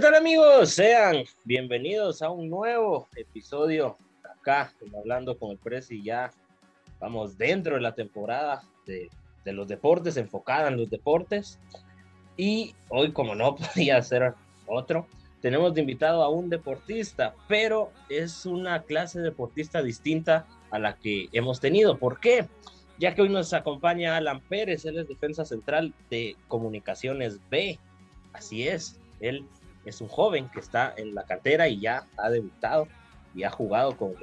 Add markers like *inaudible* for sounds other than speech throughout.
tal amigos? Sean bienvenidos a un nuevo episodio acá, hablando con el Presi. Ya vamos dentro de la temporada de, de, los deportes, enfocada en los deportes. Y hoy, como no *laughs* podía ser otro, tenemos de invitado a un deportista, pero es una clase deportista distinta a la que hemos tenido. ¿Por qué? Ya que hoy nos acompaña Alan Pérez, él es defensa central de Comunicaciones B. Así es, él es un joven que está en la cantera y ya ha debutado y ha jugado con,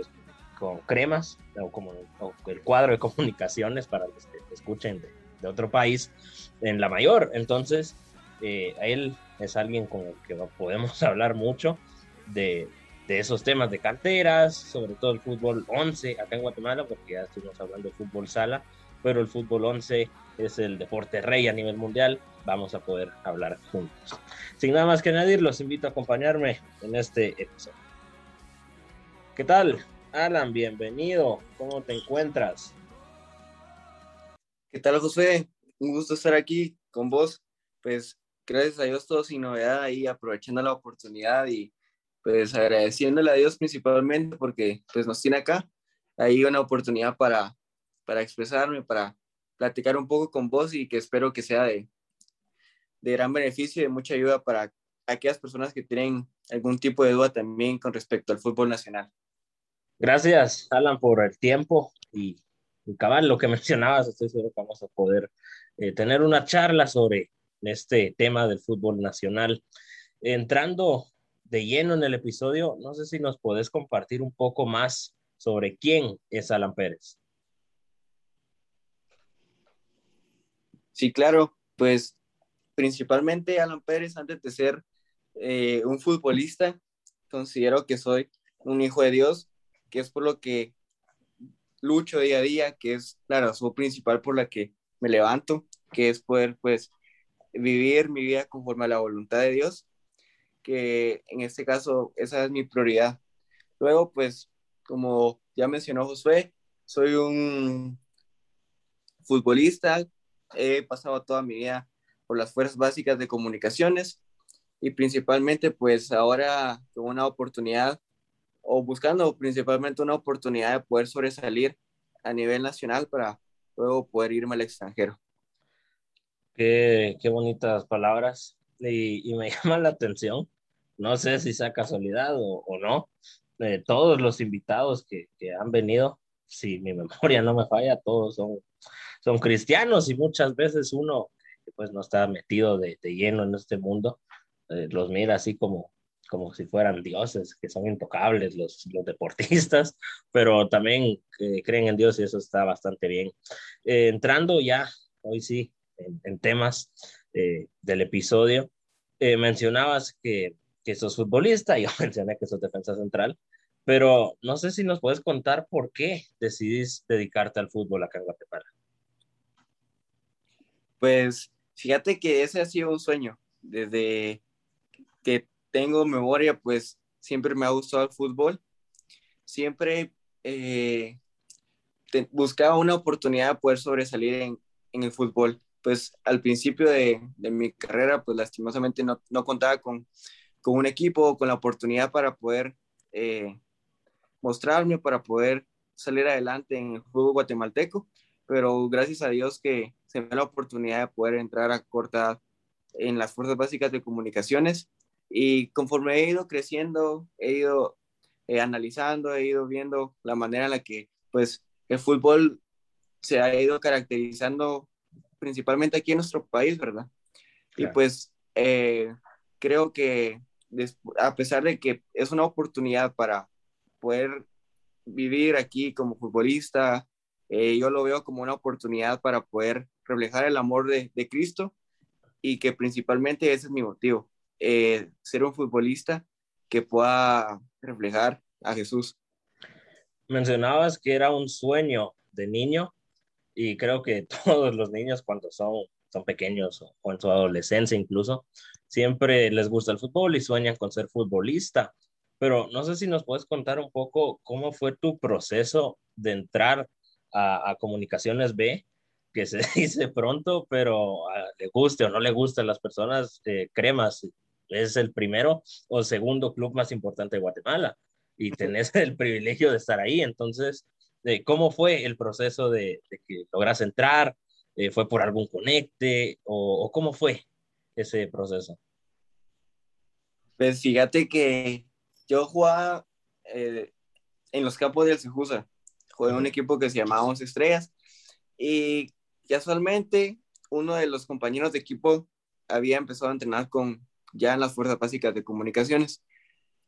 con cremas o como el cuadro de *laughs* comunicaciones para que escuchen de, otro país en la mayor. Entonces, eh, él es alguien con el que *laughs* podemos hablar mucho de, de, esos temas de canteras, sobre todo el fútbol 11 acá en Guatemala, porque ya estuvimos hablando de fútbol sala, pero el fútbol 11 es el deporte rey a nivel mundial, vamos a poder hablar juntos. Sin nada más que añadir, los invito a acompañarme en este episodio. ¿Qué tal? Alan, bienvenido. ¿Cómo te encuentras? ¿Qué tal, José? Un gusto estar aquí con vos. Pues gracias a Dios todo sin novedad ahí, aprovechando la oportunidad y pues agradeciéndole a Dios principalmente porque pues nos tiene acá. Ahí una oportunidad para, para expresarme, para platicar un poco con vos y que espero que sea de, gran beneficio y de mucha ayuda para aquellas personas que tienen algún tipo de duda también con respecto al fútbol nacional. Gracias, Alan, por el tiempo y, cabal, lo que *laughs* mencionabas, estoy seguro que vamos a poder eh, tener una charla sobre este tema del fútbol nacional. Entrando de lleno en el episodio, no sé si nos podés compartir un poco más sobre quién es Alan Pérez. Sí, claro, pues principalmente Alan Pérez, antes de ser eh, un futbolista, considero que soy un hijo de Dios, que es por lo que lucho día a día, que es la razón principal por la que me levanto, que es poder pues vivir mi vida conforme a la voluntad de Dios, que en este caso esa es mi prioridad. Luego pues como ya mencionó Josué, soy un futbolista, he pasado toda mi vida por las fuerzas básicas de comunicaciones y principalmente pues ahora con una oportunidad o buscando principalmente una oportunidad de poder sobresalir a nivel nacional para luego poder irme al extranjero. Qué, qué bonitas palabras y, y, me *laughs* llama la atención, no sé si sea casualidad o, o no, de todos los invitados que, que han venido, si mi *laughs* memoria no me falla, todos son, son cristianos y muchas veces uno pues no está metido de, de lleno en este mundo, eh, los mira así como, como si fueran dioses, que son intocables los, los deportistas, *laughs* pero también eh, creen en Dios y eso está bastante bien. Eh, entrando ya, hoy sí, en, en temas del episodio, mencionabas que, que sos futbolista, *laughs* yo mencioné que sos defensa central, pero no sé si nos puedes contar por qué decidís dedicarte al fútbol acá en Guatemala. Pues Fíjate que ese ha sido un sueño. Desde que tengo memoria, pues siempre me ha gustado el fútbol. Siempre eh, buscaba una oportunidad de poder sobresalir en, en, el fútbol. Pues al principio de, de mi carrera, pues lastimosamente no, no contaba con, con, un equipo con la oportunidad para poder eh, mostrarme, para poder salir adelante en el fútbol guatemalteco. Pero gracias a Dios que se me da la oportunidad de poder entrar a corta en las fuerzas básicas de comunicaciones y conforme he ido creciendo, he ido eh, analizando, he ido viendo la manera en la que pues el fútbol se ha ido caracterizando principalmente aquí en nuestro país, ¿verdad? Y pues eh, creo que a pesar de que es una oportunidad para poder vivir aquí como futbolista, eh, yo lo veo como una oportunidad para poder reflejar el amor de, Cristo y que principalmente ese es mi motivo, eh, ser un futbolista que pueda reflejar a Jesús. Mencionabas que era un sueño de niño y creo que *laughs* todos los niños cuando son, son pequeños o en su adolescencia incluso, siempre les gusta el fútbol y sueñan con ser futbolista. Pero no sé si nos puedes contar un poco cómo fue tu proceso de entrar a, a Comunicaciones B que se *laughs* dice pronto, pero ah, le guste o no le guste a las personas, eh, cremas es el primero o segundo club más importante de Guatemala y tenés *laughs* el privilegio de estar ahí. Entonces, eh, ¿cómo fue el proceso de, que logras entrar? Eh, ¿Fue por algún conecte o, cómo fue ese proceso? Pues fíjate que yo jugaba eh, en los campos de Alcejusa, jugué en un equipo que se llamaba Once Estrellas y casualmente uno de los compañeros de equipo había empezado a entrenar con ya en las fuerzas básicas de comunicaciones.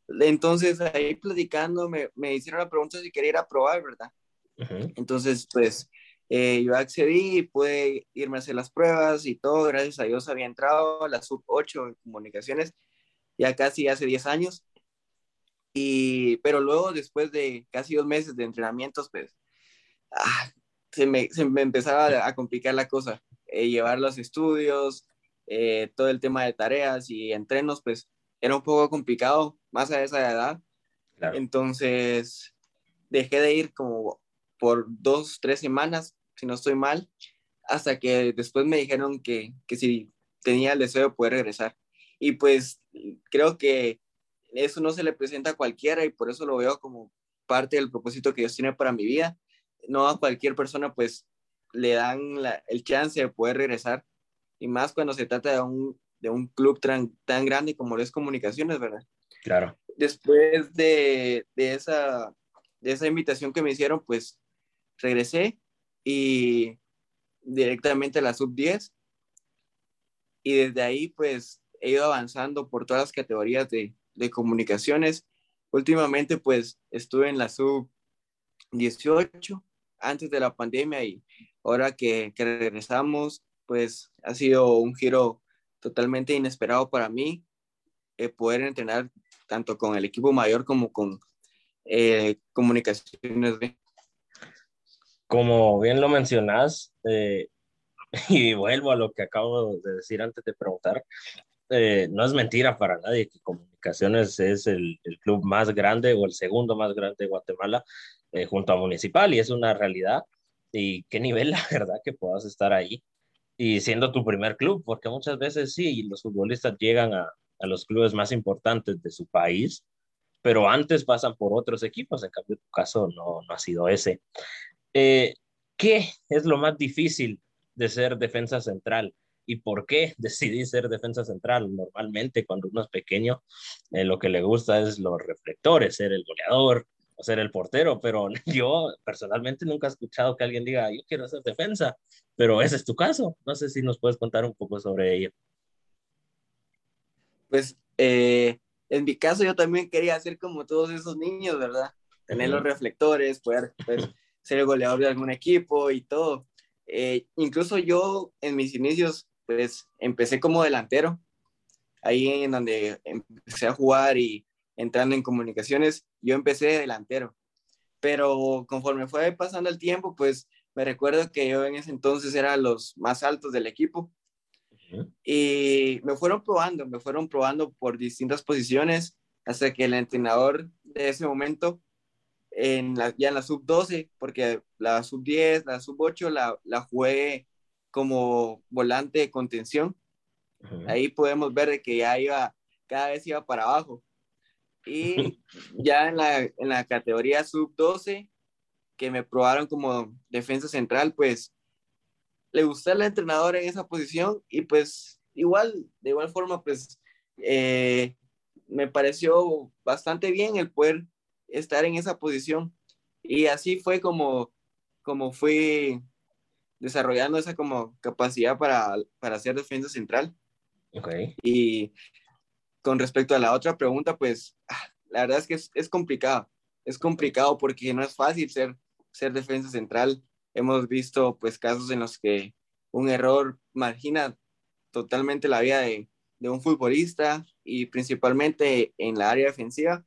Entonces ahí platicando me, me hicieron la pregunta si quería ir a probar, ¿verdad? Entonces pues eh, yo accedí y pude irme a hacer las pruebas y todo, gracias a Dios había entrado a la sub 8 en comunicaciones ya casi hace 10 años. Y, pero luego, después de casi dos meses de entrenamientos, pues ah, se, me, se, me, empezaba a complicar la cosa. Eh, llevar los estudios, eh, todo el tema de tareas y entrenos, pues era un poco complicado, más a esa edad. Entonces, dejé de ir como por dos, tres semanas, si no estoy mal, hasta que después me dijeron que, que si tenía el deseo de poder regresar. Y pues creo que eso no se le presenta a cualquiera y por eso lo veo como parte del propósito que Dios tiene para mi vida. No a cualquier persona pues le dan el chance de poder regresar y más cuando se trata de un, de un club tan, tan grande como es Comunicaciones, ¿verdad? Claro. Después de, de, esa, de esa invitación que me hicieron, pues regresé y directamente a la sub 10 y desde ahí pues he ido avanzando por todas las categorías de, de comunicaciones. Últimamente pues estuve en la sub 18 antes de la pandemia y ahora que, regresamos pues ha sido un giro totalmente inesperado para mí eh, poder entrenar tanto con el equipo mayor como con eh, comunicaciones. Como bien lo mencionas, eh, *laughs* y vuelvo a lo que acabo de decir antes de preguntar, no es mentira para nadie que Es el, club más grande o el segundo más grande de Guatemala junto a Municipal y es una realidad. Y qué nivel, *laughs* la verdad, que puedas estar ahí y siendo tu primer club, porque muchas veces sí, los futbolistas llegan a, a los clubes más importantes de su país, pero antes pasan por otros equipos, en cambio tu caso no, no ha sido ese. Eh, ¿Qué es lo más difícil de ser defensa central? ¿Y por qué *laughs* decidí ser defensa central? Normalmente cuando uno es pequeño, eh, lo que le gusta es los reflectores, ser el goleador, ser el portero, pero *laughs* yo personalmente nunca he escuchado que alguien diga, yo quiero hacer defensa, pero ese es tu caso. No sé si nos puedes contar un poco sobre ello. Pues eh, en mi caso yo también quería ser como todos esos niños, ¿verdad? Tener los reflectores, poder pues, *laughs* ser el goleador de algún equipo y todo. Eh, incluso yo en mis inicios, pues empecé como delantero, ahí en donde empecé a jugar y entrando en comunicaciones, yo empecé de delantero. Pero conforme fue pasando el tiempo, pues me recuerdo que yo en ese entonces era los más altos del equipo. Y me fueron probando, me fueron probando por distintas posiciones hasta que el entrenador de ese momento, en la, ya en la sub 12, porque la sub 10, la sub 8 la, la jugué como volante de contención. Ahí podemos ver que ya iba, cada vez iba para abajo. Y *laughs* ya en la, en la categoría sub-12, que me probaron como defensa central, pues le gustó al entrenador en esa posición y pues igual, de igual forma, pues eh, me pareció bastante bien el poder estar en esa posición. Y así fue como, como fui desarrollando esa como capacidad para, para ser defensa central. Okay. Y con respecto a la otra pregunta, pues ah, la verdad es que es, complicado. Es complicado porque no es fácil ser, ser defensa central. Hemos visto pues casos en los que un error margina totalmente la vida de, un futbolista y principalmente en la área defensiva.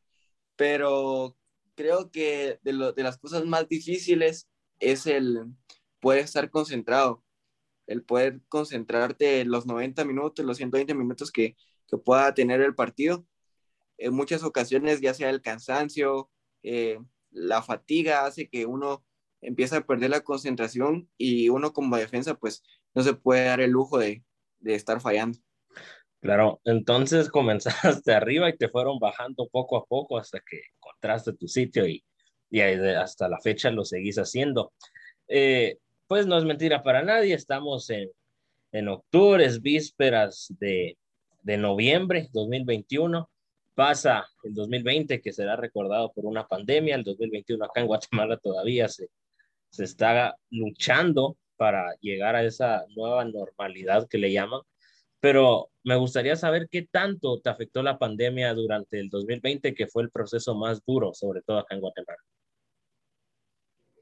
Pero creo que de, de las cosas más difíciles es el poder estar concentrado, el poder concentrarte los 90 minutos, los 120 minutos que, que pueda tener el partido. En muchas ocasiones, ya sea el cansancio, eh, la fatiga hace que uno empiece a perder la concentración y uno como defensa pues no se puede dar el lujo de, de estar fallando. Claro, entonces comenzaste *laughs* arriba y te fueron bajando poco a poco hasta que encontraste tu sitio y, y hasta la fecha lo seguís haciendo. Eh, pues no es mentira para nadie, estamos en, en octubre, es vísperas de, de noviembre 2021 pasa el 2020, que será recordado por una pandemia, el 2021 acá en Guatemala todavía se, se está luchando para llegar a esa nueva normalidad que le llaman, pero me gustaría saber qué tanto te afectó la pandemia durante el 2020, que fue el proceso más duro, sobre todo acá en Guatemala.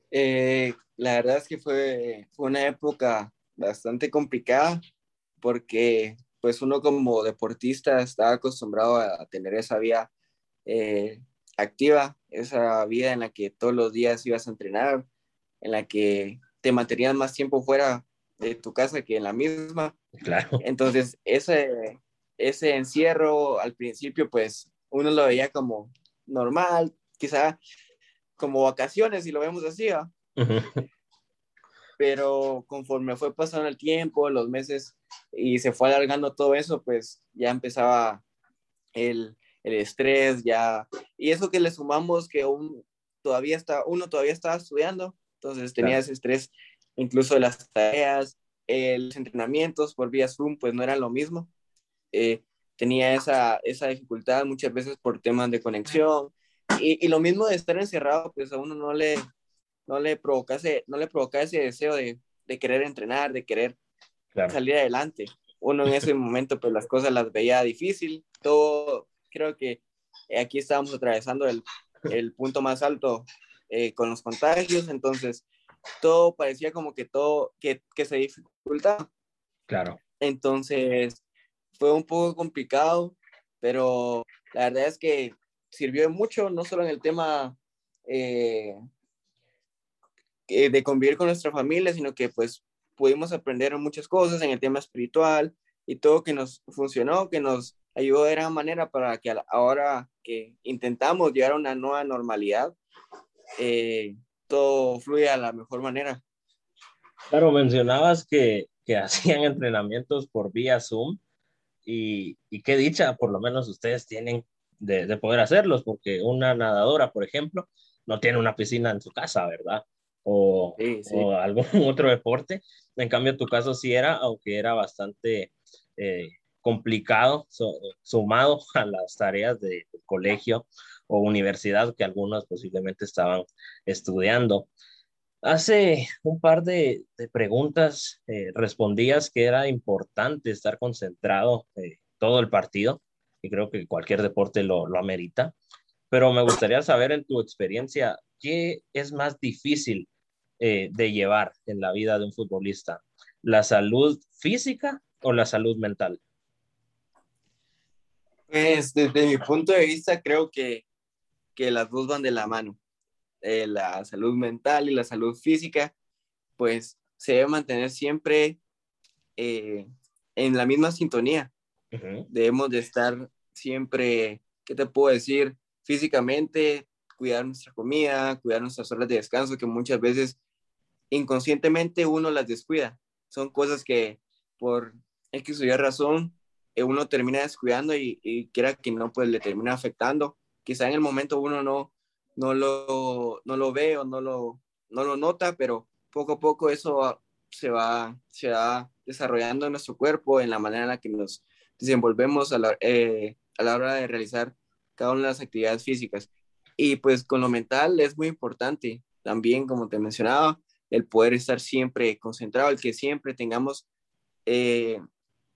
Eh, la verdad es que fue, fue una época bastante complicada porque pues uno como deportista está acostumbrado a tener esa vida eh, activa, esa vida en la que todos los días ibas a entrenar, en la que te mantenías más tiempo fuera de tu casa que en la misma. Claro. Entonces, ese, ese encierro al principio, pues uno lo veía como normal, quizá como vacaciones, si lo vemos así, pero conforme fue pasando el tiempo, los meses y se fue alargando todo eso, pues ya empezaba el, el estrés, ya, y eso que le sumamos que un, todavía está, uno todavía estaba estudiando, entonces tenía ese estrés incluso de las tareas, eh, los entrenamientos por vía Zoom, pues no era lo mismo. Eh, tenía esa, esa dificultad muchas veces por temas de conexión, y, y, lo mismo de estar encerrado, pues a uno no le, no le provocase, no le provoca ese deseo de, de querer entrenar, de querer salir adelante. Uno en ese momento, pues las cosas las veía difícil. Todo, creo que aquí estábamos atravesando el, el punto más alto eh, con los contagios, entonces todo parecía como que todo, que, que se dificultaba. Claro. Entonces fue un poco complicado, pero la verdad es que sirvió mucho, no solo en el tema eh, eh, de convivir con nuestra familia, sino que pues pudimos aprender muchas cosas en el tema espiritual y todo que nos funcionó, que nos ayudó de gran manera para que ahora que intentamos llegar a una nueva normalidad, eh, todo fluya de la mejor manera. Claro, mencionabas que, que *laughs* hacían entrenamientos por vía Zoom y, y, qué dicha, por lo menos ustedes tienen de, de poder hacerlos, porque una nadadora, por ejemplo, no tiene una piscina en su casa, ¿verdad? O, o algún *laughs* otro deporte. En cambio, tu caso sí era, aunque era bastante eh, complicado, sumado *laughs* a las tareas de, colegio o universidad que algunos posiblemente estaban estudiando. Hace un par de, de preguntas eh, respondías que era importante estar concentrado eh, todo el partido, y creo que cualquier deporte lo, lo amerita, pero me gustaría saber en tu experiencia, ¿qué es más difícil eh, de llevar en la vida de un futbolista? ¿La salud física o la salud mental? Pues desde mi punto de vista creo que, que las dos van de la mano. Eh, la salud mental y la salud física, pues se debe mantener siempre eh, en la misma sintonía. Debemos de estar siempre, ¿qué te puedo decir? Físicamente, cuidar nuestra comida, cuidar nuestras horas de descanso, que muchas veces inconscientemente uno las descuida. Son cosas que por X o Y razón eh, uno termina descuidando y, y quiera que no, pues le termina afectando. Quizá en el momento uno no, no, lo, no lo ve o no lo, no lo nota, pero poco a poco eso se va, se va desarrollando en nuestro cuerpo, en la manera en la que nos desenvolvemos a la, eh, a la hora de realizar cada una de las actividades físicas. Y pues con lo mental es muy importante también, como te mencionaba, el poder estar siempre concentrado, el que siempre tengamos eh,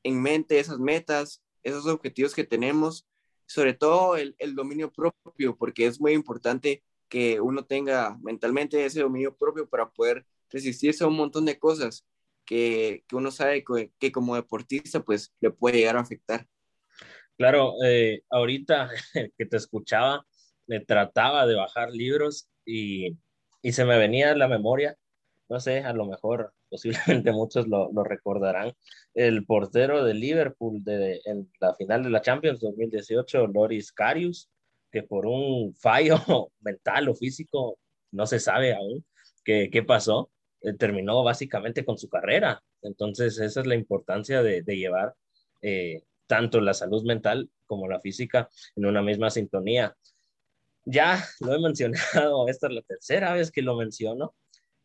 en mente esas metas, esos objetivos que tenemos, sobre todo el, el, dominio propio, porque es muy importante que uno tenga mentalmente ese dominio propio para poder resistirse a un montón de cosas que, que uno sabe que, como deportista pues le puede llegar a afectar. Claro, eh, ahorita *laughs* que te escuchaba, me trataba de bajar libros y, y se me venía a la memoria no sé, a lo mejor *laughs* posiblemente muchos lo, lo recordarán, el portero de Liverpool de, en la final de la Champions 2018, Loris Karius, que por un fallo *laughs* mental o físico, no se sabe aún qué, qué pasó, eh, terminó básicamente con su carrera. Entonces, esa es la importancia de, de llevar eh, tanto la salud mental como la física en una misma sintonía. Ya lo he mencionado, *laughs* esta es la tercera vez que lo menciono,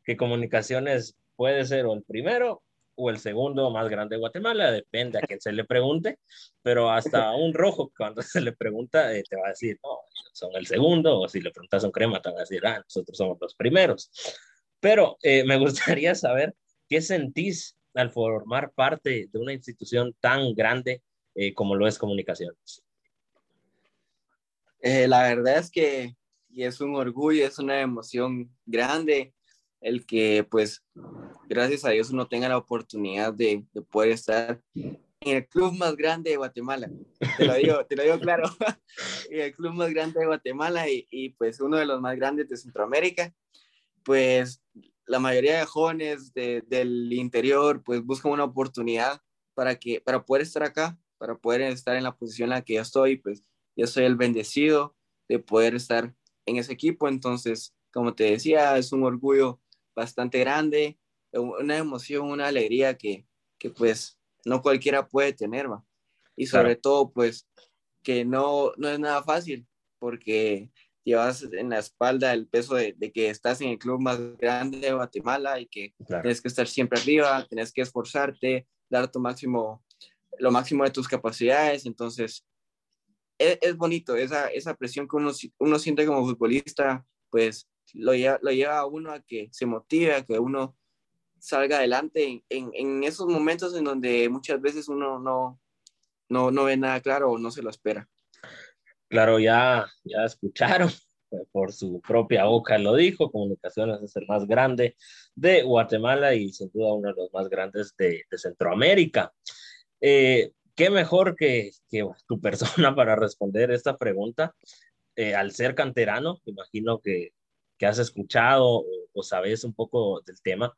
que comunicaciones puede ser o el primero o el segundo más grande de Guatemala, depende a quién se le pregunte, pero hasta *laughs* un rojo cuando se le pregunta eh, te va a decir, no, son el segundo, o si le preguntas a un crema te va a decir, ah, nosotros somos los primeros. Pero eh, me *laughs* gustaría saber qué sentís al formar parte de una institución tan grande eh, como lo es comunicaciones. La verdad es que y es un orgullo, es una emoción grande el que pues gracias a Dios uno tenga la oportunidad de, de poder estar en el club más grande de Guatemala. Te lo digo, te lo digo claro. *laughs* en el club más grande de Guatemala y, y, pues uno de los más grandes de Centroamérica. Pues la mayoría de jóvenes de, del interior pues buscan una oportunidad para, que, para poder estar acá, para poder estar en la posición en la que yo estoy. Pues yo soy el bendecido de poder estar en ese equipo. Entonces, como te decía, es un orgullo bastante grande, una emoción, una alegría que, que pues no cualquiera puede tener, ¿va? Y sobre todo, pues, que no, no es nada fácil, porque llevas en la espalda el peso de, de, que estás en el club más grande de Guatemala y que tienes que estar siempre arriba, tienes que esforzarte, dar tu máximo, lo máximo de tus capacidades, entonces es, es bonito esa, esa presión que uno, uno siente como futbolista, pues lo lleva, lo lleva a uno a que se motive, a que uno salga adelante en, en, esos momentos en donde muchas veces uno no, no, no ve nada claro o no se lo espera. Claro, ya, ya escucharon, por su propia boca lo dijo, Comunicaciones es el más grande de Guatemala y sin duda uno de los más grandes de, de Centroamérica. Eh, ¿Qué mejor que, que, tu persona *laughs* para responder esta pregunta? Eh, al ser canterano, imagino que que has escuchado o, sabes un poco del tema,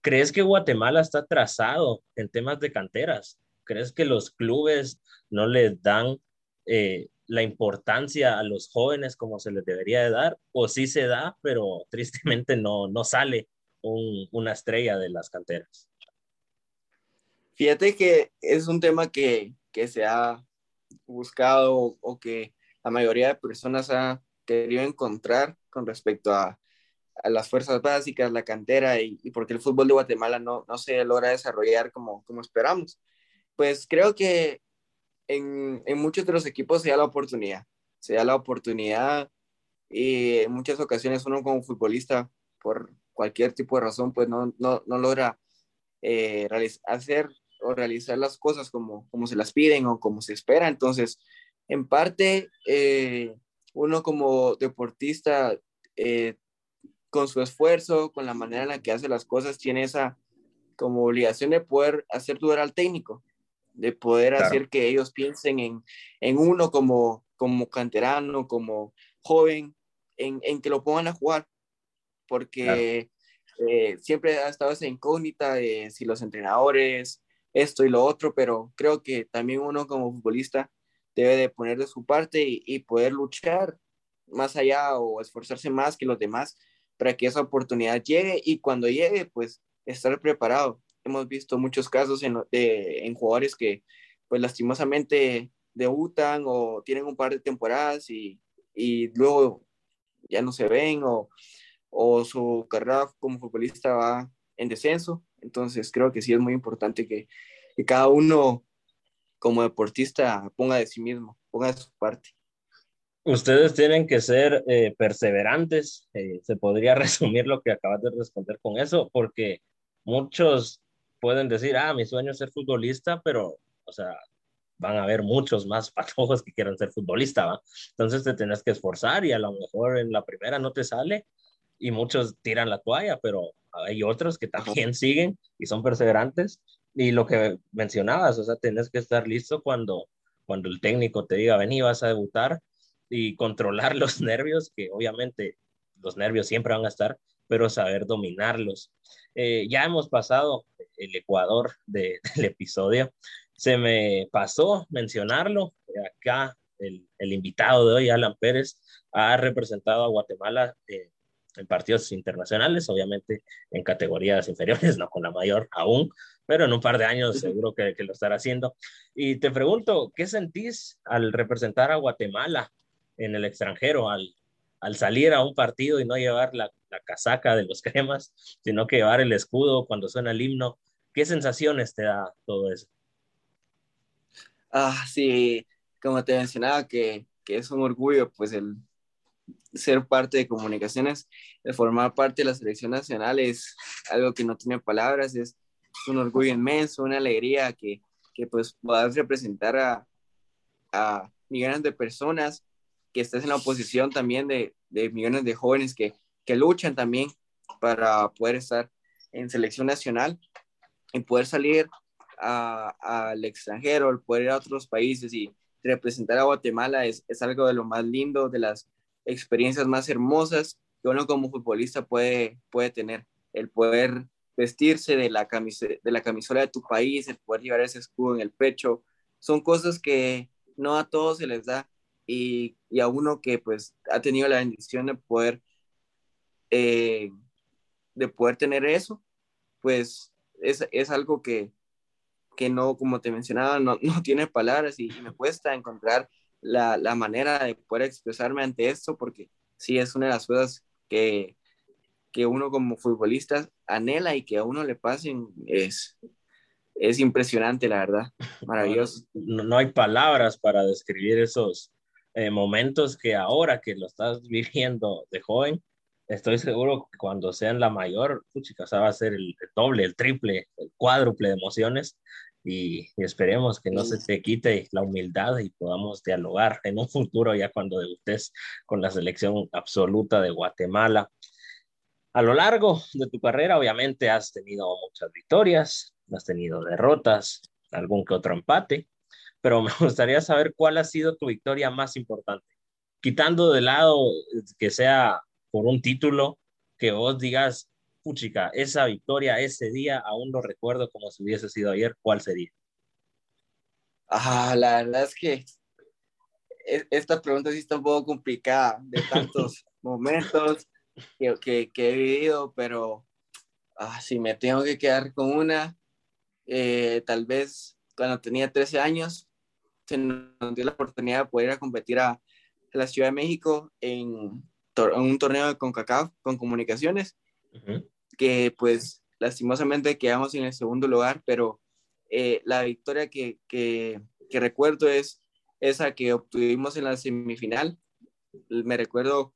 ¿crees que Guatemala está trazado en temas de canteras? ¿Crees que los clubes no les dan eh, la importancia a los jóvenes como se les debería de dar? ¿O sí se da, pero tristemente no, no sale una estrella de las canteras? Fíjate que es un tema que, que se ha buscado o que la mayoría de personas ha querido encontrar con respecto a, a las fuerzas básicas, la cantera y, y porque el fútbol de Guatemala no, no se logra desarrollar como, como esperamos. Pues creo que en, en, muchos de los equipos se da la oportunidad, se da la oportunidad y en muchas ocasiones uno como futbolista, por cualquier tipo de razón, pues no, no, no logra eh, hacer o realizar las cosas como, como se las piden o como se espera. Entonces, en parte, eh, uno como deportista, eh, con su esfuerzo, con la manera en la que hace las cosas, tiene esa como obligación de poder hacer dudar al técnico, de poder hacer que ellos piensen en, en, uno como, como canterano, como joven, en, en que lo pongan a jugar, porque eh, siempre ha estado esa incógnita de si los entrenadores, esto y lo otro, pero creo que también uno como futbolista debe de poner de su parte y, poder luchar más allá o esforzarse más que los demás para que esa oportunidad llegue y cuando llegue, pues estar preparado. Hemos visto muchos casos en, en jugadores que, pues lastimosamente, debutan o tienen un par de temporadas y, y luego ya no se ven o, o, su carrera como futbolista va en descenso. Entonces creo que sí es muy importante que, cada uno como deportista ponga de sí mismo, ponga de su parte. Ustedes tienen que ser eh, perseverantes, eh, se podría *laughs* resumir lo que acabas de responder con eso, porque muchos pueden decir, ah, mi sueño es ser futbolista, pero, o sea, van a haber muchos más *laughs* patojos que quieran ser futbolista, ¿va? Entonces te tienes que esforzar y a lo mejor en la primera no te sale y muchos tiran la toalla, pero hay otros que también *laughs* siguen y son perseverantes y lo que mencionabas, o sea, tienes que estar listo cuando, cuando el técnico te diga, vení, vas a debutar y controlar *laughs* los nervios, que obviamente los nervios siempre van a estar, pero saber dominarlos. Eh, ya hemos pasado el Ecuador de, *laughs* del episodio. Se me pasó mencionarlo. Acá el, el, invitado de hoy, Alan Pérez, ha representado a Guatemala eh, en partidos internacionales, obviamente en categorías inferiores, *laughs* no con la mayor aún, pero en un par de años seguro que, que, lo estará haciendo. Y te pregunto, ¿qué sentís al representar a Guatemala en el extranjero, al, al salir a un partido y no llevar la, la, casaca de los *laughs* cremas, sino que llevar el escudo cuando suena el himno? ¿Qué sensaciones te da todo eso? Ah, sí, como te mencionaba, que, que es un orgullo, pues el ser parte de comunicaciones, de formar parte de la selección nacional es algo que no tiene palabras, es, un orgullo inmenso, una alegría que, que pues puedas representar a, a, millones de personas, que estés en la oposición también de, de millones de jóvenes que, que luchan también para poder estar en selección nacional y poder salir al extranjero, poder ir a otros países y representar a Guatemala es, es, algo de lo más lindo, de las experiencias más hermosas que uno como futbolista puede, puede tener. El poder vestirse de la, de la camisola de tu país, el poder llevar ese escudo en el pecho, son cosas que no a todos se les da y, y a uno que pues ha tenido la bendición de poder, eh, de poder tener eso, pues es, es algo que, que no, como te mencionaba, no, *laughs* no tiene palabras y, y me cuesta encontrar la, la, manera de poder expresarme ante esto, porque sí es una de las cosas que, que uno como futbolista anhela y que a uno le pasen es, es impresionante, la verdad, *laughs* maravilloso. No, no hay palabras para describir esos eh, momentos que ahora que lo estás viviendo de joven, estoy seguro que cuando sean la mayor, puchica, va a ser el doble, el triple, el cuádruple de emociones y, esperemos que no se te quite la humildad y podamos dialogar en un futuro ya cuando debutes con la selección absoluta de Guatemala. A lo largo de tu carrera, obviamente, has tenido muchas victorias, has tenido derrotas, algún que otro empate, pero me *laughs* gustaría saber cuál ha sido tu victoria más importante, quitando de lado que sea por un título, que vos digas, puchica, esa victoria ese día aún lo recuerdo como si hubiese sido ayer, ¿cuál sería? Ah, la verdad es que e, esta pregunta sí está un poco complicada de tantos *laughs* momentos que, que, que, he vivido, pero ah, si me tengo que quedar con una, eh, tal vez cuando tenía 13 años, se nos dio la oportunidad de poder ir a competir a, a la Ciudad de México en, en, un torneo de CONCACAF con comunicaciones. Uh -huh que pues lastimosamente quedamos en el segundo lugar, pero eh, la victoria que, que, que, recuerdo es esa que obtuvimos en la semifinal. Me recuerdo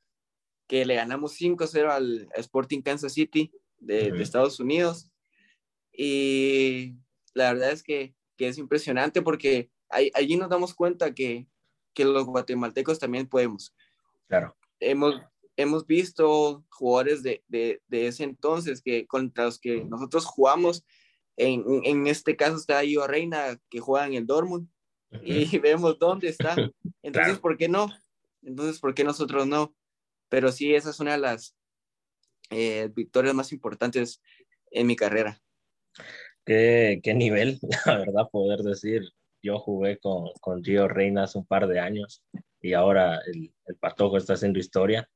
que le ganamos 5-0 al Sporting Kansas City de, de, Estados Unidos. Y la verdad es que, que es impresionante porque ahí, allí nos damos cuenta que, que los guatemaltecos también podemos. Claro. Hemos, hemos visto jugadores de, de, de, ese entonces que contra los que nosotros jugamos, en, en este caso está Io Reina que juega en el Dortmund y vemos dónde está. *laughs* Entonces. ¿por qué no? Entonces, ¿por qué nosotros no? Pero sí, esa es una de las eh, victorias más importantes en mi carrera. ¿Qué, qué nivel, *laughs* la verdad, poder decir. Yo jugué con, con Gio Reina hace un par de años y ahora el, el Patojo está haciendo historia.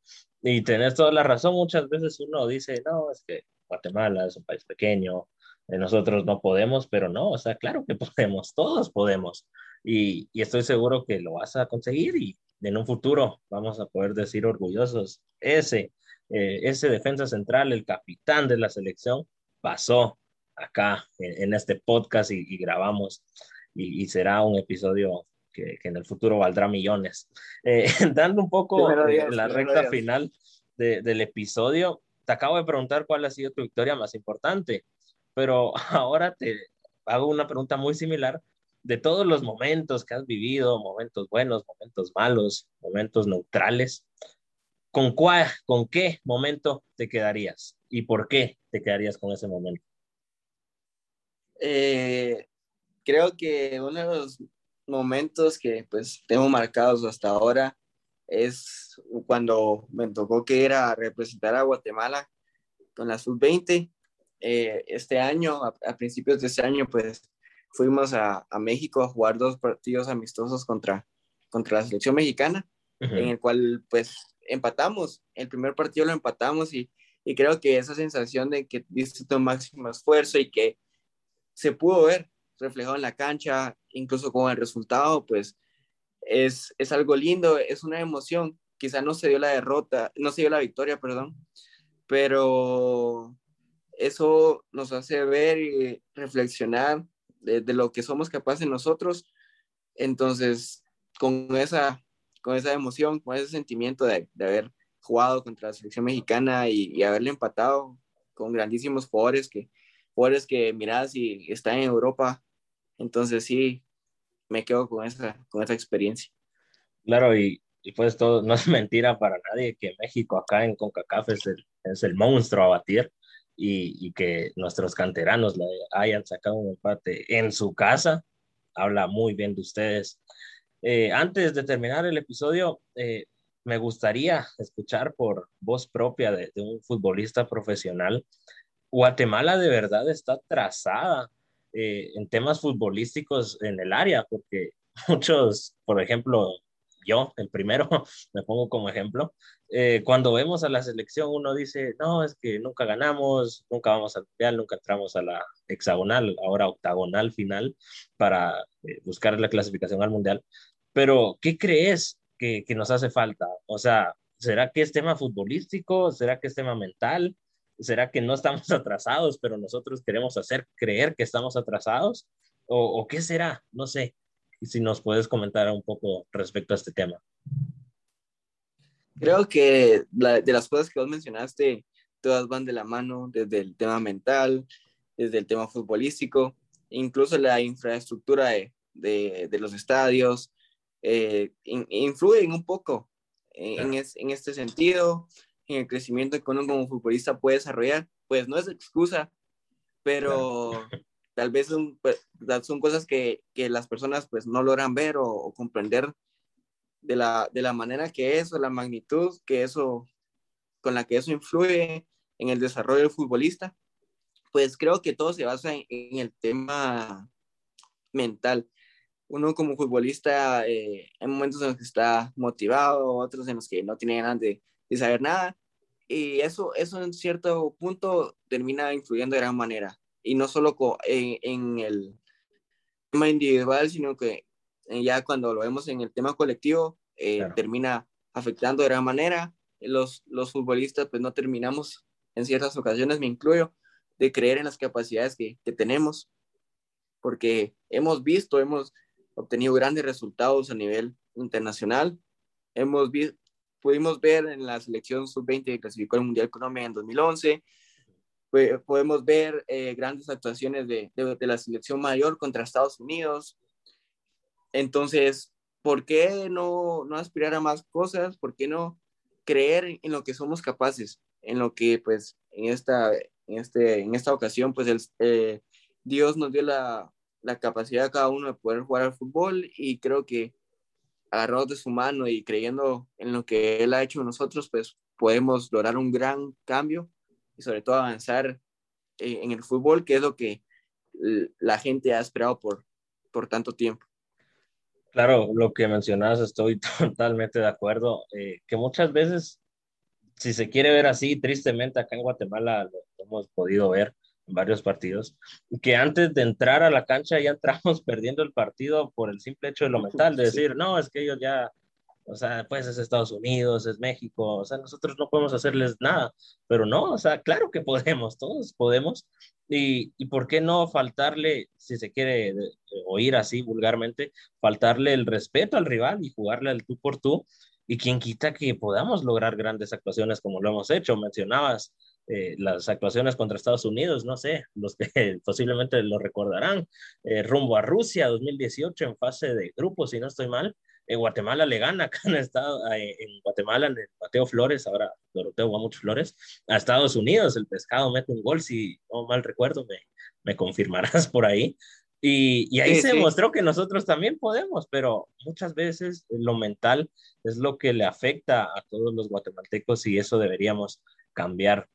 Y tenés toda la razón, muchas veces uno dice, no, es que Guatemala es un país pequeño, eh, nosotros no podemos, pero no, o sea, claro que *laughs* podemos, todos podemos. Y, y, estoy seguro que lo vas a conseguir y en un futuro vamos a poder decir orgullosos, ese, eh, ese defensa central, el capitán de la selección, pasó acá en, este podcast y, grabamos y, será un episodio que, que, en el futuro valdrá millones. *laughs* Eh, dando un poco días, en la recta días. final de, del episodio, te acabo de preguntar cuál ha sido tu victoria más importante, pero *laughs* ahora te hago una pregunta muy similar de todos los momentos que has vivido, momentos buenos, momentos malos, momentos neutrales. ¿Con, cuál, ¿Con qué momento te quedarías y por qué te quedarías con ese momento? Eh, creo que uno de los momentos que pues tengo marcados hasta ahora es cuando me tocó que era representar a Guatemala con la sub-20. Eh, este año, a, a, principios de este año, pues fuimos a, a, México a jugar dos partidos amistosos contra, contra la selección mexicana, uh -huh. en el cual pues empatamos, el primer partido lo empatamos y, y creo que esa sensación de que diste tu máximo esfuerzo y que se pudo ver reflejado en la cancha, incluso con el resultado, pues es, es algo lindo, es una emoción. Quizá no se dio la derrota, no se dio la victoria, perdón, pero eso nos hace ver y reflexionar de, de lo que somos capaces nosotros. Entonces, con esa, con esa emoción, con ese sentimiento de, de haber jugado contra la selección mexicana y, y, haberle empatado con grandísimos jugadores que, jugadores que mirás y están en Europa. Entonces sí, me quedo con esa, con esa experiencia. Claro, y, y pues todo, *laughs* no es mentira para nadie que México acá en CONCACAF es el, es el monstruo a batir y, y que nuestros canteranos le hayan sacado un empate en su casa, habla muy bien de ustedes. Eh, antes de terminar el episodio, eh, me gustaría escuchar por voz propia de, de, un futbolista profesional. Guatemala de verdad está trazada eh, en temas futbolísticos en el área, porque *laughs* muchos, por ejemplo, yo, el primero, *laughs* me pongo como ejemplo, eh, cuando vemos a la selección uno dice, no, es que nunca ganamos, nunca vamos al mundial, nunca entramos a la hexagonal, ahora octagonal final para eh, buscar la clasificación al mundial. Pero, ¿qué crees que, que nos hace falta? O sea, ¿será que es tema futbolístico? ¿Será que es tema mental? ¿Será que no estamos *laughs* atrasados, pero nosotros queremos hacer creer que estamos atrasados? ¿O, o qué será? No sé si nos puedes comentar un poco respecto a este tema. Creo que la, de las cosas que vos mencionaste, todas van de la mano, desde el tema mental, desde el tema futbolístico, incluso la infraestructura de, de, de los estadios, eh, in, influyen un poco en, en, es, en, este sentido, en el crecimiento que uno como futbolista puede desarrollar. Pues no es excusa, pero *laughs* tal vez son, pues, son cosas que, que, las personas pues no logran ver o, o, comprender de la, de la manera que eso, la magnitud que eso, con la que eso influye en el desarrollo del futbolista, pues creo que todo se basa en, en el tema mental. Uno como futbolista, eh, hay momentos en los que está motivado, otros en los que no tiene ganas de, de saber nada, y eso, eso en cierto punto termina influyendo de gran manera y no solo en, en, el tema individual, sino que eh, ya cuando lo vemos en el tema colectivo, eh, claro. termina afectando de gran manera. Los, los futbolistas pues no terminamos en ciertas ocasiones, me incluyo, de creer en las capacidades que, que tenemos, porque hemos visto, hemos obtenido grandes resultados a nivel internacional, hemos visto, pudimos ver en la selección sub-20 que clasificó al Mundial Colombia en 2011, podemos ver eh, grandes actuaciones de, de, de, la selección mayor contra Estados Unidos. Entonces, ¿por qué no, no aspirar a más cosas? ¿Por qué no creer en, lo que somos capaces? En lo que, pues, en esta, en este, en esta ocasión, pues, el, eh, Dios nos dio la, la capacidad a cada uno de poder jugar al fútbol y creo que agarrados de su mano y creyendo en lo que Él ha hecho nosotros, pues podemos lograr un gran cambio y sobre todo avanzar en el fútbol, que es lo que la gente ha esperado por, por tanto tiempo. Claro, lo que mencionas, estoy *laughs* totalmente de acuerdo, eh, que muchas veces, si se quiere ver así, tristemente acá en Guatemala lo, hemos podido ver varios partidos, que antes de entrar a la cancha ya entramos *laughs* perdiendo el partido por el simple hecho de lo mental, de decir, no, es que ellos ya o sea, pues es Estados Unidos, es México, o sea, nosotros no podemos hacerles nada, pero no, o sea, claro que *laughs* podemos, todos podemos, y, y por qué no faltarle, si se quiere oír así vulgarmente, faltarle el respeto al rival y jugarle al tú por tú, y quien quita que podamos lograr grandes actuaciones como lo hemos hecho, mencionabas eh, las actuaciones contra Estados Unidos, no sé, los que *laughs* posiblemente lo recordarán, eh, rumbo a Rusia 2018 en fase de grupo, si no estoy mal, en Guatemala le gana *laughs* acá en, estado, en Guatemala, en el Mateo Flores, ahora Doroteo va mucho Flores, a Estados Unidos, el pescado mete un gol, si no mal recuerdo, me, me confirmarás *laughs* por ahí. Y, y ahí sí, se sí. demostró que nosotros también podemos, pero muchas veces lo mental es lo que le afecta a todos los guatemaltecos y eso deberíamos cambiar.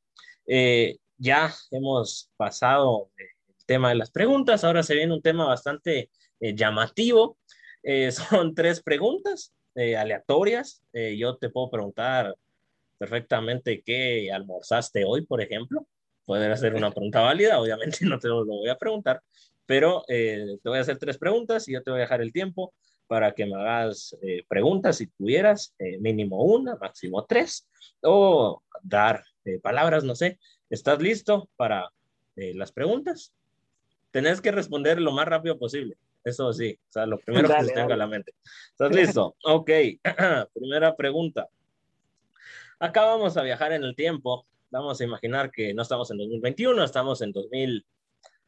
Eh, ya hemos pasado el tema de las preguntas, ahora se viene un tema bastante eh, llamativo eh, *laughs* son tres preguntas eh, aleatorias. Eh, yo te puedo preguntar perfectamente qué almorzaste hoy, por ejemplo. Poder hacer una pregunta válida, obviamente *laughs* no te lo voy a preguntar, pero te voy a hacer tres preguntas y yo te voy a dejar el tiempo para que me hagas preguntas si tuvieras, mínimo una, máximo tres, o dar palabras, no sé. ¿Estás listo para las preguntas? tenés que responder lo más rápido posible. Eso sí, o sea, lo primero que se tenga a la mente. ¿Estás listo? *laughs* Ok, *clears throat* primera pregunta. Acá vamos a viajar en el tiempo. Vamos a imaginar que no estamos en 2021, estamos en 2000,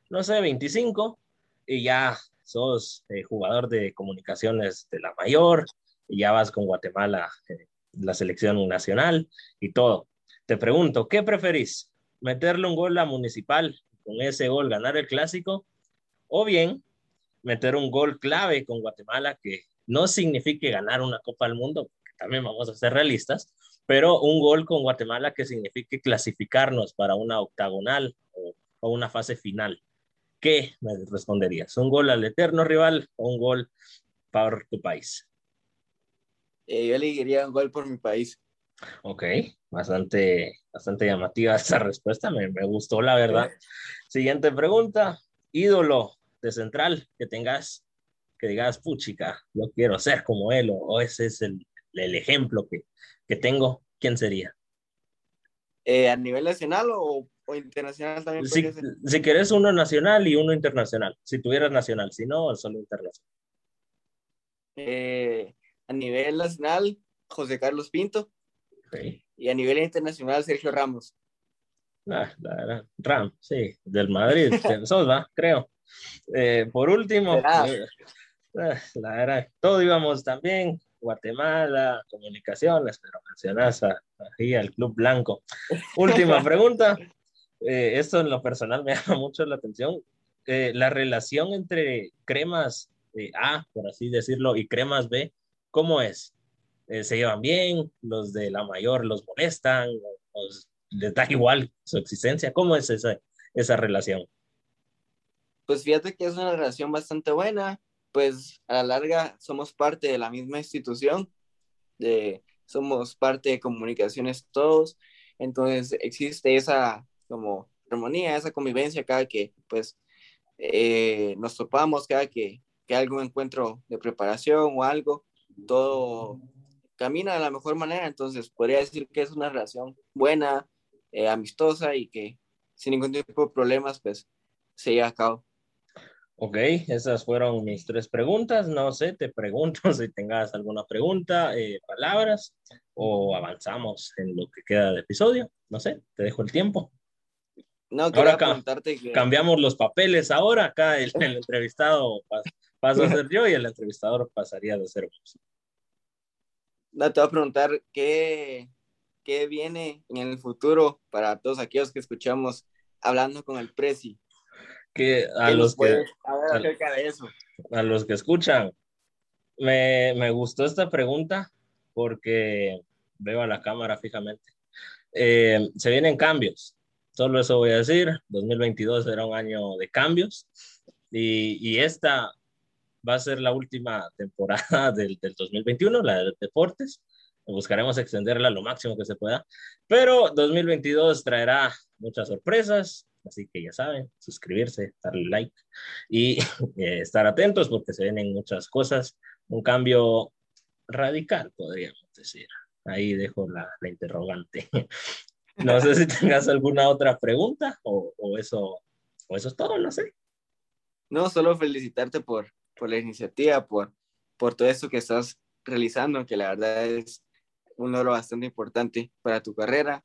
no sé, 25, y ya sos eh, jugador de comunicaciones de la mayor, y ya vas con Guatemala, eh, la selección nacional y todo. Te pregunto, ¿qué preferís? ¿Meterle un gol a Municipal con ese gol ganar el clásico, o bien meter un gol clave con Guatemala que no signifique ganar una Copa del Mundo, también vamos a ser realistas, pero un gol con Guatemala que signifique clasificarnos para una octagonal o, una fase final. ¿Qué me responderías? ¿Un gol al eterno rival o un gol para tu país? Eh, yo le diría un gol por mi país. Ok, bastante, bastante llamativa *laughs* esa respuesta, me, me gustó la verdad. Siguiente pregunta, ídolo de central que tengas, que digas, puchica, yo quiero ser como él, o, ese es el, el ejemplo que, que, tengo, ¿quién sería? Eh, ¿A nivel nacional o, o internacional también? Si, si quieres uno nacional y uno internacional, si tuvieras nacional, si no, solo internacional. Eh, a nivel nacional, José Carlos Pinto. Y a nivel internacional, Sergio Ramos. Ah, la, Ram, sí, del Madrid, *laughs* va, creo. Eh, por último, eh, ah, la verdad, todo íbamos también, Guatemala, comunicaciones, pero mencionas ahí al Club Blanco. Última *laughs* pregunta, eh, esto en lo personal me *laughs* llama mucho la atención, la relación entre cremas A, por así decirlo, y cremas B, ¿cómo es? Eh, se llevan bien, los de la mayor los molestan, les da igual su existencia. ¿Cómo es esa, esa relación? Pues fíjate que es una relación bastante buena, pues a la larga somos parte de la misma institución, de, somos parte de comunicaciones todos, entonces existe esa como armonía, esa convivencia cada que pues eh, nos topamos, cada que, que algún encuentro de preparación o algo, todo camina de la mejor manera, entonces podría decir que es una relación buena, eh, amistosa y que sin ningún tipo de problemas, pues se lleva a cabo. Ok, esas fueron mis tres preguntas. No sé, te pregunto *laughs* si tengas alguna pregunta, eh, palabras o avanzamos en lo que queda de episodio. No sé, te dejo el tiempo. No, ahora preguntarte que... cambiamos los papeles ahora. Acá el, el entrevistado pasa a ser *laughs* yo y el entrevistador pasaría a ser vos. No, te voy a preguntar qué, qué viene en el futuro para todos aquellos que escuchamos hablando con el Prezi. Que a los que a, los que escuchan, me, me, gustó esta pregunta porque veo a la cámara fijamente. Eh, se vienen cambios, solo eso voy a decir. 2022 era un año de cambios y, y esta va a ser la última temporada *laughs* del, del 2021, la de deportes. Buscaremos extenderla lo máximo que se pueda, pero 2022 traerá muchas sorpresas, así que ya saben, suscribirse, darle like y *laughs* eh, estar atentos porque se vienen muchas cosas, un cambio radical, podríamos decir. Ahí dejo la, la interrogante. *laughs* No sé si tengas alguna otra pregunta o, o, eso, o eso es todo, no sé. No, solo felicitarte por, por la iniciativa, por, por todo esto que estás realizando, que la verdad es un logro bastante importante para tu carrera.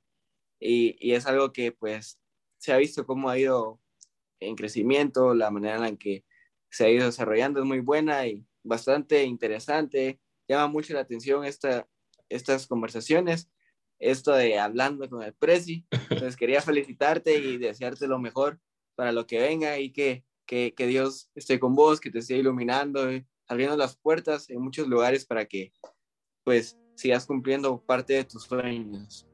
Y, y es algo que pues se ha visto cómo ha ido en crecimiento, la manera en que se ha ido desarrollando es muy buena y bastante interesante, llama mucho la atención esta, estas conversaciones, esto de hablando con el Prezi, entonces quería felicitarte y desearte lo mejor para lo que venga y que que, que Dios esté con vos, que te esté iluminando, eh, abriendo las puertas en muchos lugares para que pues sigas cumpliendo parte de tus sueños.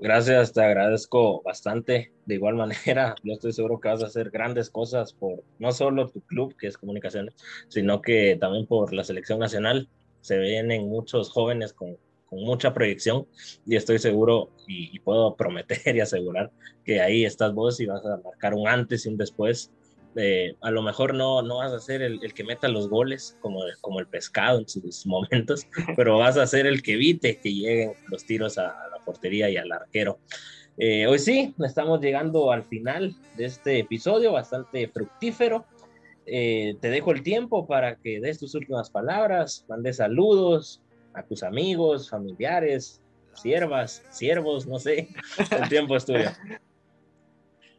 Gracias, te agradezco bastante. De igual *laughs* manera, yo estoy seguro que vas a hacer grandes cosas por no solo tu club, que es comunicaciones, sino que también por la selección nacional. se vienen muchos jóvenes con, con mucha proyección y estoy seguro y, puedo *laughs* prometer y asegurar que ahí estás vos y vas a marcar un antes y un después. Eh, a lo mejor no, no vas a ser el, que meta los goles como, como el pescado en sus *laughs* momentos, pero vas a ser el que evite que lleguen los tiros a, la portería y al arquero. Eh, hoy sí, estamos llegando al final de este episodio bastante fructífero. Eh, te dejo el tiempo para que des tus últimas palabras, mandes saludos a tus amigos, familiares, siervas, siervos, no sé. El tiempo es tuyo. *laughs*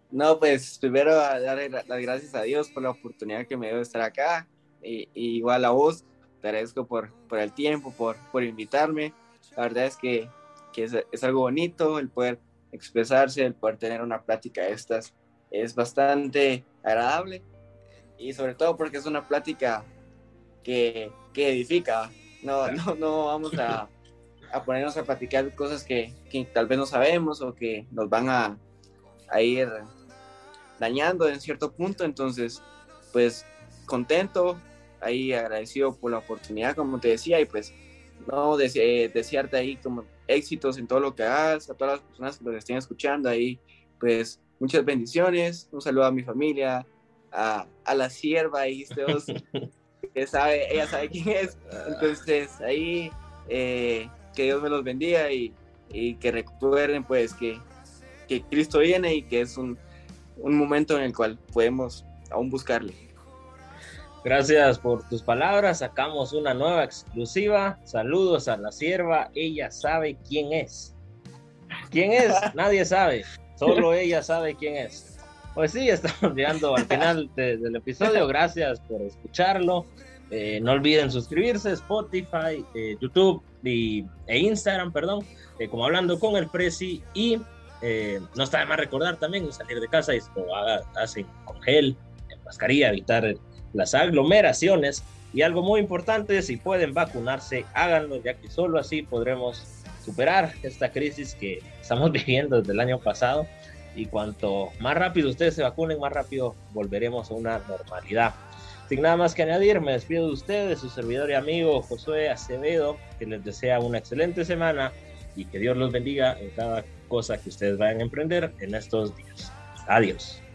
No, pues primero darle las gracias a Dios por la oportunidad que me dio de estar acá. Y, igual a vos, te agradezco por, por el tiempo, por, por invitarme. La verdad es que, que es, es, algo bonito el poder expresarse, el poder tener una plática de estas. Es bastante agradable y sobre todo porque es una plática que, que edifica. No, no, no vamos a, a, ponernos a platicar cosas que, que, tal vez no sabemos o que nos van a, a ir dañando en cierto punto. Entonces, pues contento, ahí agradecido por la oportunidad, como te decía, y pues no eh, desearte ahí como éxitos en todo lo que hagas, a todas las personas que nos estén escuchando ahí, pues muchas bendiciones, un saludo a mi familia, a, a la sierva, dijiste vos, *laughs* que sabe, ella sabe quién es. Entonces, ahí, eh, que Dios me los bendiga y, y que recuerden, pues, que, que, Cristo viene y que es un, un momento en el cual podemos aún buscarle. Gracias por tus palabras. Sacamos una nueva exclusiva. Saludos a la sierva. Ella sabe quién es. ¿Quién es? *laughs* Nadie sabe. Solo ella sabe quién es. Pues sí, estamos llegando al final del episodio. Gracias por escucharlo. Eh, no olviden suscribirse, Spotify, eh, YouTube y, e Instagram, perdón, eh, como hablando con el Prezi. Y no está de más recordar también salir de casa y esto hacen con gel, en mascarilla, evitar las aglomeraciones. Y algo muy importante, si pueden vacunarse, háganlo, ya que solo así podremos superar esta crisis que estamos *laughs* viviendo desde el año pasado y cuanto más rápido ustedes se vacunen, más rápido volveremos a una normalidad. Sin nada más que añadir, me despido de ustedes, su servidor y amigo Josué Acevedo, que les desea una excelente semana y que Dios los bendiga en cada cosa que ustedes vayan a emprender en estos días. Adiós.